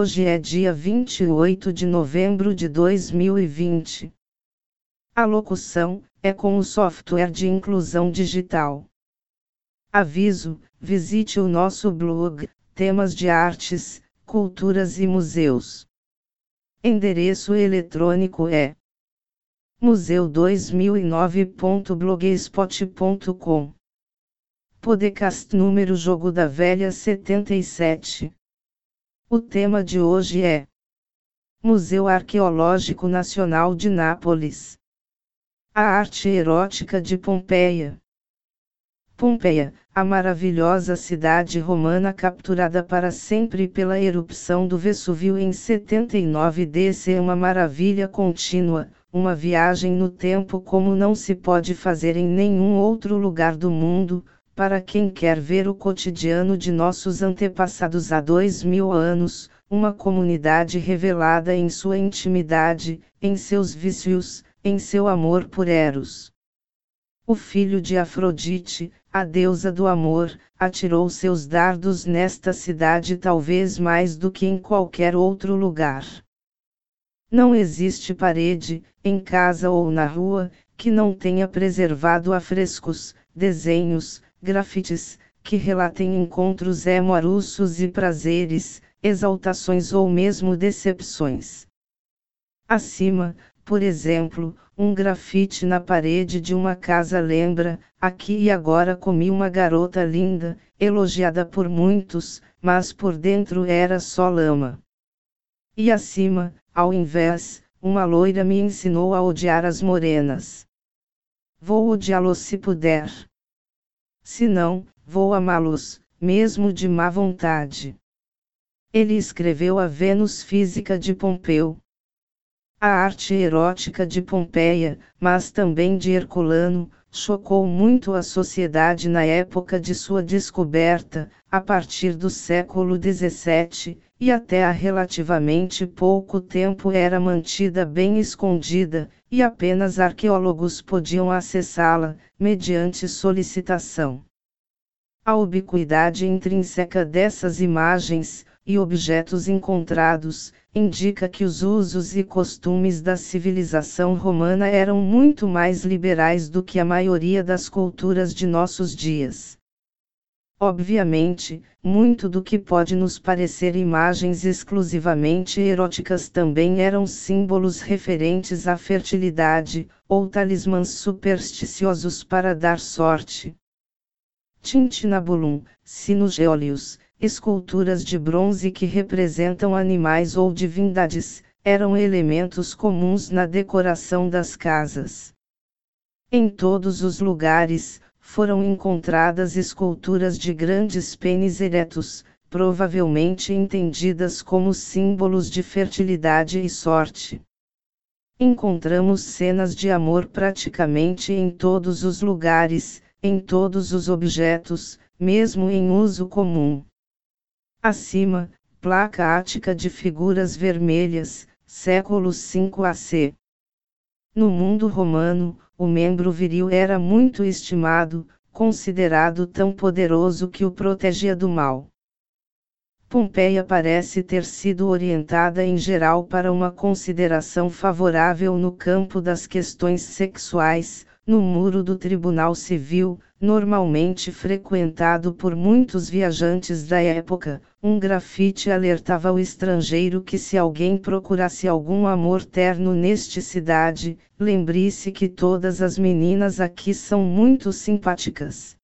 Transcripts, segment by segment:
Hoje é dia 28 de novembro de 2020. A locução é com o software de inclusão digital. Aviso: visite o nosso blog, temas de artes, culturas e museus. Endereço eletrônico é museu2009.blogspot.com. Podcast número Jogo da Velha 77. O tema de hoje é Museu Arqueológico Nacional de Nápoles. A arte erótica de Pompeia. Pompeia, a maravilhosa cidade romana capturada para sempre pela erupção do Vesúvio em 79 DC é uma maravilha contínua, uma viagem no tempo como não se pode fazer em nenhum outro lugar do mundo, para quem quer ver o cotidiano de nossos antepassados há dois mil anos, uma comunidade revelada em sua intimidade, em seus vícios, em seu amor por Eros. O filho de Afrodite, a deusa do amor, atirou seus dardos nesta cidade talvez mais do que em qualquer outro lugar. Não existe parede, em casa ou na rua, que não tenha preservado afrescos, desenhos, grafites, que relatem encontros amorosos e prazeres, exaltações ou mesmo decepções. Acima, por exemplo, um grafite na parede de uma casa lembra: aqui e agora comi uma garota linda, elogiada por muitos, mas por dentro era só lama. E acima, ao invés, uma loira me ensinou a odiar as morenas. Vou odiá-los se puder. Se não, vou amá-los, mesmo de má vontade. Ele escreveu a Vênus Física de Pompeu. A arte erótica de Pompeia, mas também de Herculano, chocou muito a sociedade na época de sua descoberta, a partir do século XVII, e até há relativamente pouco tempo era mantida bem escondida, e apenas arqueólogos podiam acessá-la, mediante solicitação. A ubiquidade intrínseca dessas imagens, e objetos encontrados, indica que os usos e costumes da civilização romana eram muito mais liberais do que a maioria das culturas de nossos dias. Obviamente, muito do que pode nos parecer imagens exclusivamente eróticas também eram símbolos referentes à fertilidade, ou talismãs supersticiosos para dar sorte. Tintinabulum, sinogéolios, esculturas de bronze que representam animais ou divindades, eram elementos comuns na decoração das casas. Em todos os lugares, foram encontradas esculturas de grandes pênis eretos, provavelmente entendidas como símbolos de fertilidade e sorte. Encontramos cenas de amor praticamente em todos os lugares, em todos os objetos, mesmo em uso comum. Acima, placa ática de figuras vermelhas, século 5 AC. No mundo romano, o membro viril era muito estimado, considerado tão poderoso que o protegia do mal. Pompeia parece ter sido orientada em geral para uma consideração favorável no campo das questões sexuais, no muro do Tribunal Civil, normalmente frequentado por muitos viajantes da época, um grafite alertava o estrangeiro que se alguém procurasse algum amor terno neste cidade, lembre-se que todas as meninas aqui são muito simpáticas.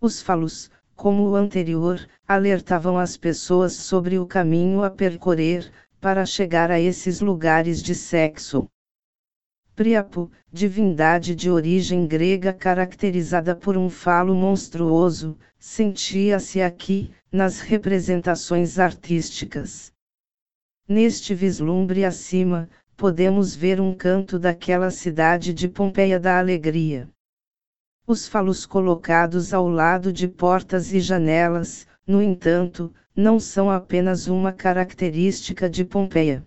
Os falos, como o anterior, alertavam as pessoas sobre o caminho a percorrer, para chegar a esses lugares de sexo. Priapo, divindade de origem grega caracterizada por um falo monstruoso, sentia-se aqui, nas representações artísticas. Neste vislumbre acima, podemos ver um canto daquela cidade de Pompeia da alegria. Os falos colocados ao lado de portas e janelas, no entanto, não são apenas uma característica de Pompeia.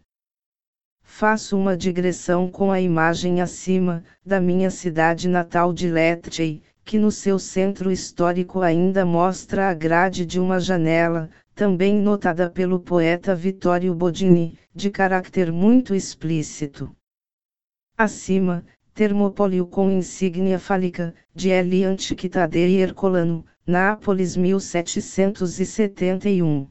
Faço uma digressão com a imagem acima, da minha cidade natal de Lecce, que no seu centro histórico ainda mostra a grade de uma janela, também notada pelo poeta Vittorio Bodini, de caráter muito explícito. Acima, Termopólio com insígnia fálica, de L. Antiquitade e Hercolano, Nápoles 1771.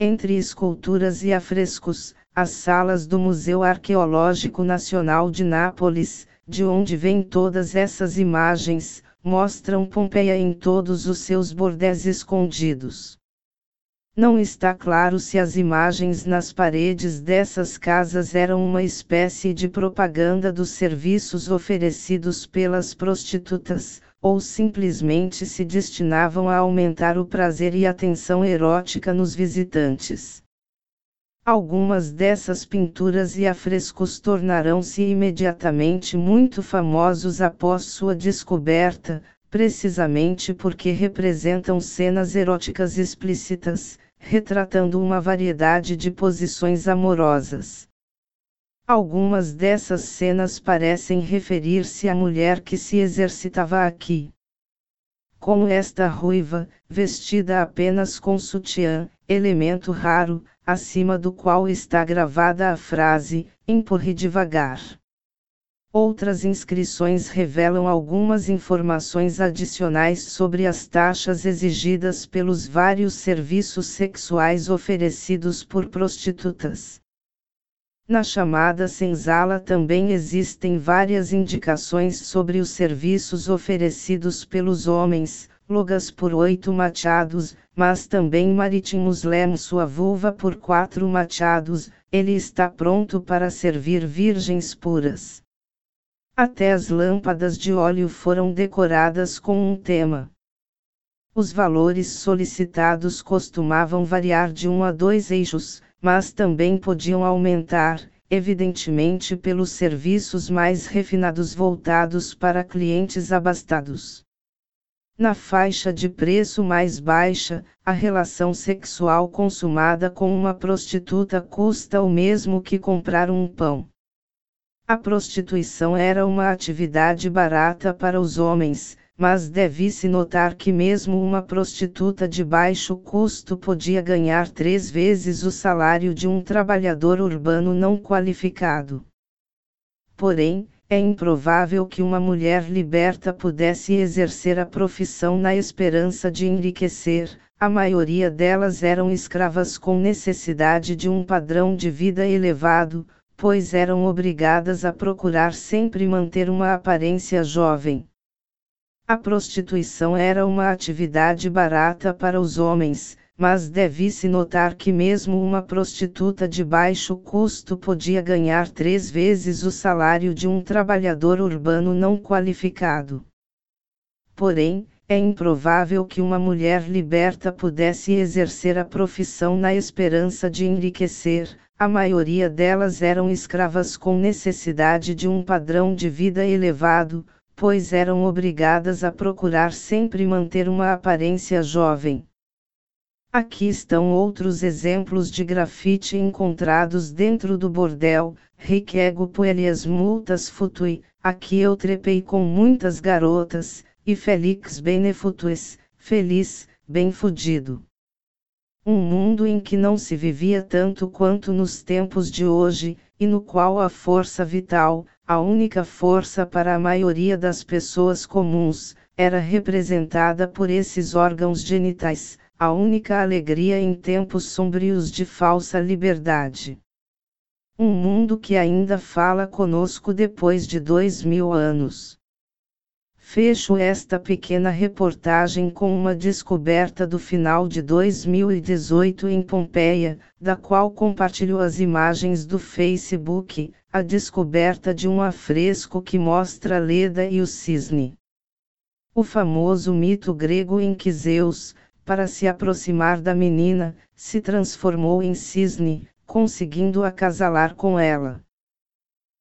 Entre esculturas e afrescos, as salas do Museu Arqueológico Nacional de Nápoles, de onde vêm todas essas imagens, mostram Pompeia em todos os seus bordéis escondidos. Não está claro se as imagens nas paredes dessas casas eram uma espécie de propaganda dos serviços oferecidos pelas prostitutas, ou simplesmente se destinavam a aumentar o prazer e a tensão erótica nos visitantes. Algumas dessas pinturas e afrescos tornarão-se imediatamente muito famosos após sua descoberta, precisamente porque representam cenas eróticas explícitas, retratando uma variedade de posições amorosas. Algumas dessas cenas parecem referir-se à mulher que se exercitava aqui. Como esta ruiva, vestida apenas com sutiã, elemento raro, acima do qual está gravada a frase: empurre devagar. Outras inscrições revelam algumas informações adicionais sobre as taxas exigidas pelos vários serviços sexuais oferecidos por prostitutas. Na chamada senzala também existem várias indicações sobre os serviços oferecidos pelos homens, logas por oito machados, mas também marítimos lemos sua vulva por quatro machados, ele está pronto para servir virgens puras. Até as lâmpadas de óleo foram decoradas com um tema. Os valores solicitados costumavam variar de um a dois eixos, mas também podiam aumentar, evidentemente pelos serviços mais refinados voltados para clientes abastados. Na faixa de preço mais baixa, a relação sexual consumada com uma prostituta custa o mesmo que comprar um pão. A prostituição era uma atividade barata para os homens, mas deve-se notar que mesmo uma prostituta de baixo custo podia ganhar três vezes o salário de um trabalhador urbano não qualificado. Porém, é improvável que uma mulher liberta pudesse exercer a profissão na esperança de enriquecer, a maioria delas eram escravas com necessidade de um padrão de vida elevado, pois eram obrigadas a procurar sempre manter uma aparência jovem. A prostituição era uma atividade barata para os homens, mas deve-se notar que mesmo uma prostituta de baixo custo podia ganhar três vezes o salário de um trabalhador urbano não qualificado. Porém, é improvável que uma mulher liberta pudesse exercer a profissão na esperança de enriquecer, a maioria delas eram escravas com necessidade de um padrão de vida elevado, pois eram obrigadas a procurar sempre manter uma aparência jovem. Aqui estão outros exemplos de grafite encontrados dentro do bordel. Riquego puelias multas futui, aqui eu trepei com muitas garotas, e Felix benefutues, feliz, bem fudido. Um mundo em que não se vivia tanto quanto nos tempos de hoje, e no qual a força vital, a única força para a maioria das pessoas comuns, era representada por esses órgãos genitais, a única alegria em tempos sombrios de falsa liberdade. Um mundo que ainda fala conosco depois de dois mil anos. Fecho esta pequena reportagem com uma descoberta do final de 2018 em Pompeia, da qual compartilho as imagens do Facebook, a descoberta de um afresco que mostra Leda e o cisne. O famoso mito grego em que Zeus, para se aproximar da menina, se transformou em cisne, conseguindo acasalar com ela.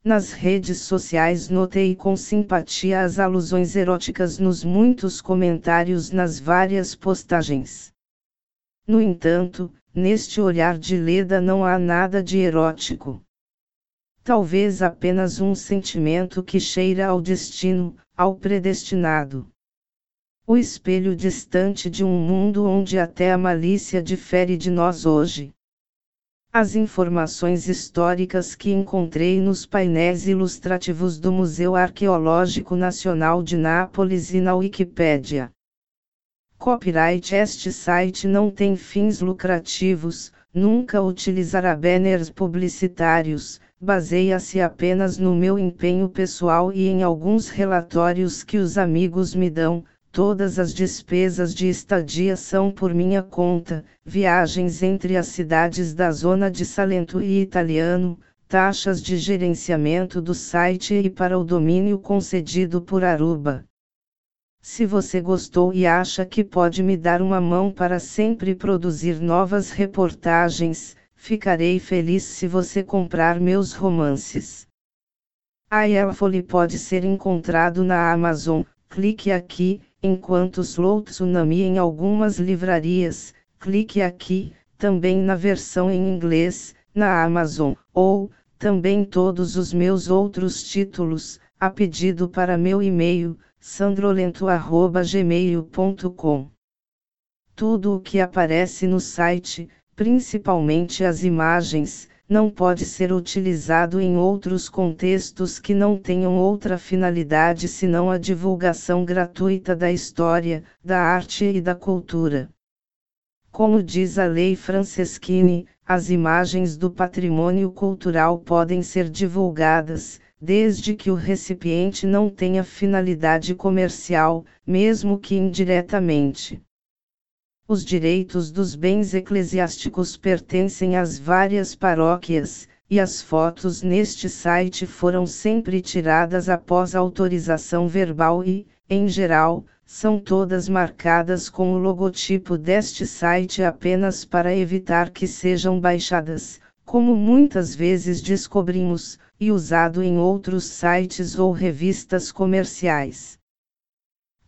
Nas redes sociais notei com simpatia as alusões eróticas nos muitos comentários nas várias postagens. No entanto, neste olhar de Leda não há nada de erótico. Talvez apenas um sentimento que cheira ao destino, ao predestinado. O espelho distante de um mundo onde até a malícia difere de nós hoje. As informações históricas que encontrei nos painéis ilustrativos do Museu Arqueológico Nacional de Nápoles e na Wikipédia. Copyright Este site não tem fins lucrativos, nunca utilizará banners publicitários, baseia-se apenas no meu empenho pessoal e em alguns relatórios que os amigos me dão, Todas as despesas de estadia são por minha conta, viagens entre as cidades da zona de Salento e Italiano, taxas de gerenciamento do site e para o domínio concedido por Aruba. Se você gostou e acha que pode me dar uma mão para sempre produzir novas reportagens, ficarei feliz se você comprar meus romances. A Elfole pode ser encontrado na Amazon, clique aqui, enquanto Slow Tsunami em algumas livrarias, clique aqui, também na versão em inglês, na Amazon, ou, também todos os meus outros títulos, a pedido para meu e-mail, sandrolento.gmail.com. Tudo o que aparece no site, principalmente as imagens, não pode ser utilizado em outros contextos que não tenham outra finalidade senão a divulgação gratuita da história, da arte e da cultura. Como diz a lei Franceschini, as imagens do patrimônio cultural podem ser divulgadas, desde que o recipiente não tenha finalidade comercial, mesmo que indiretamente. Os direitos dos bens eclesiásticos pertencem às várias paróquias, e as fotos neste site foram sempre tiradas após autorização verbal e, em geral, são todas marcadas com o logotipo deste site apenas para evitar que sejam baixadas, como muitas vezes descobrimos, e usado em outros sites ou revistas comerciais.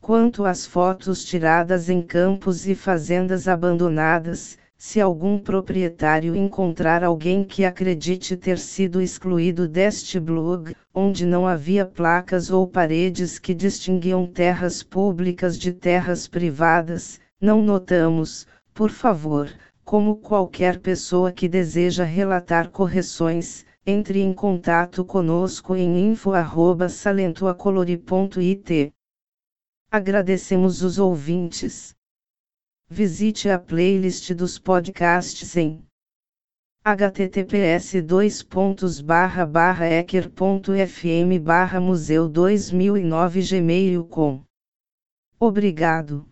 Quanto às fotos tiradas em campos e fazendas abandonadas, se algum proprietário encontrar alguém que acredite ter sido excluído deste blog, onde não havia placas ou paredes que distinguiam terras públicas de terras privadas, não notamos, por favor, como qualquer pessoa que deseja relatar correções, entre em contato conosco em info@salentoacolori.it. Agradecemos os ouvintes. Visite a playlist dos podcasts em https ecker.fm museu 2009 gmail.com. Obrigado.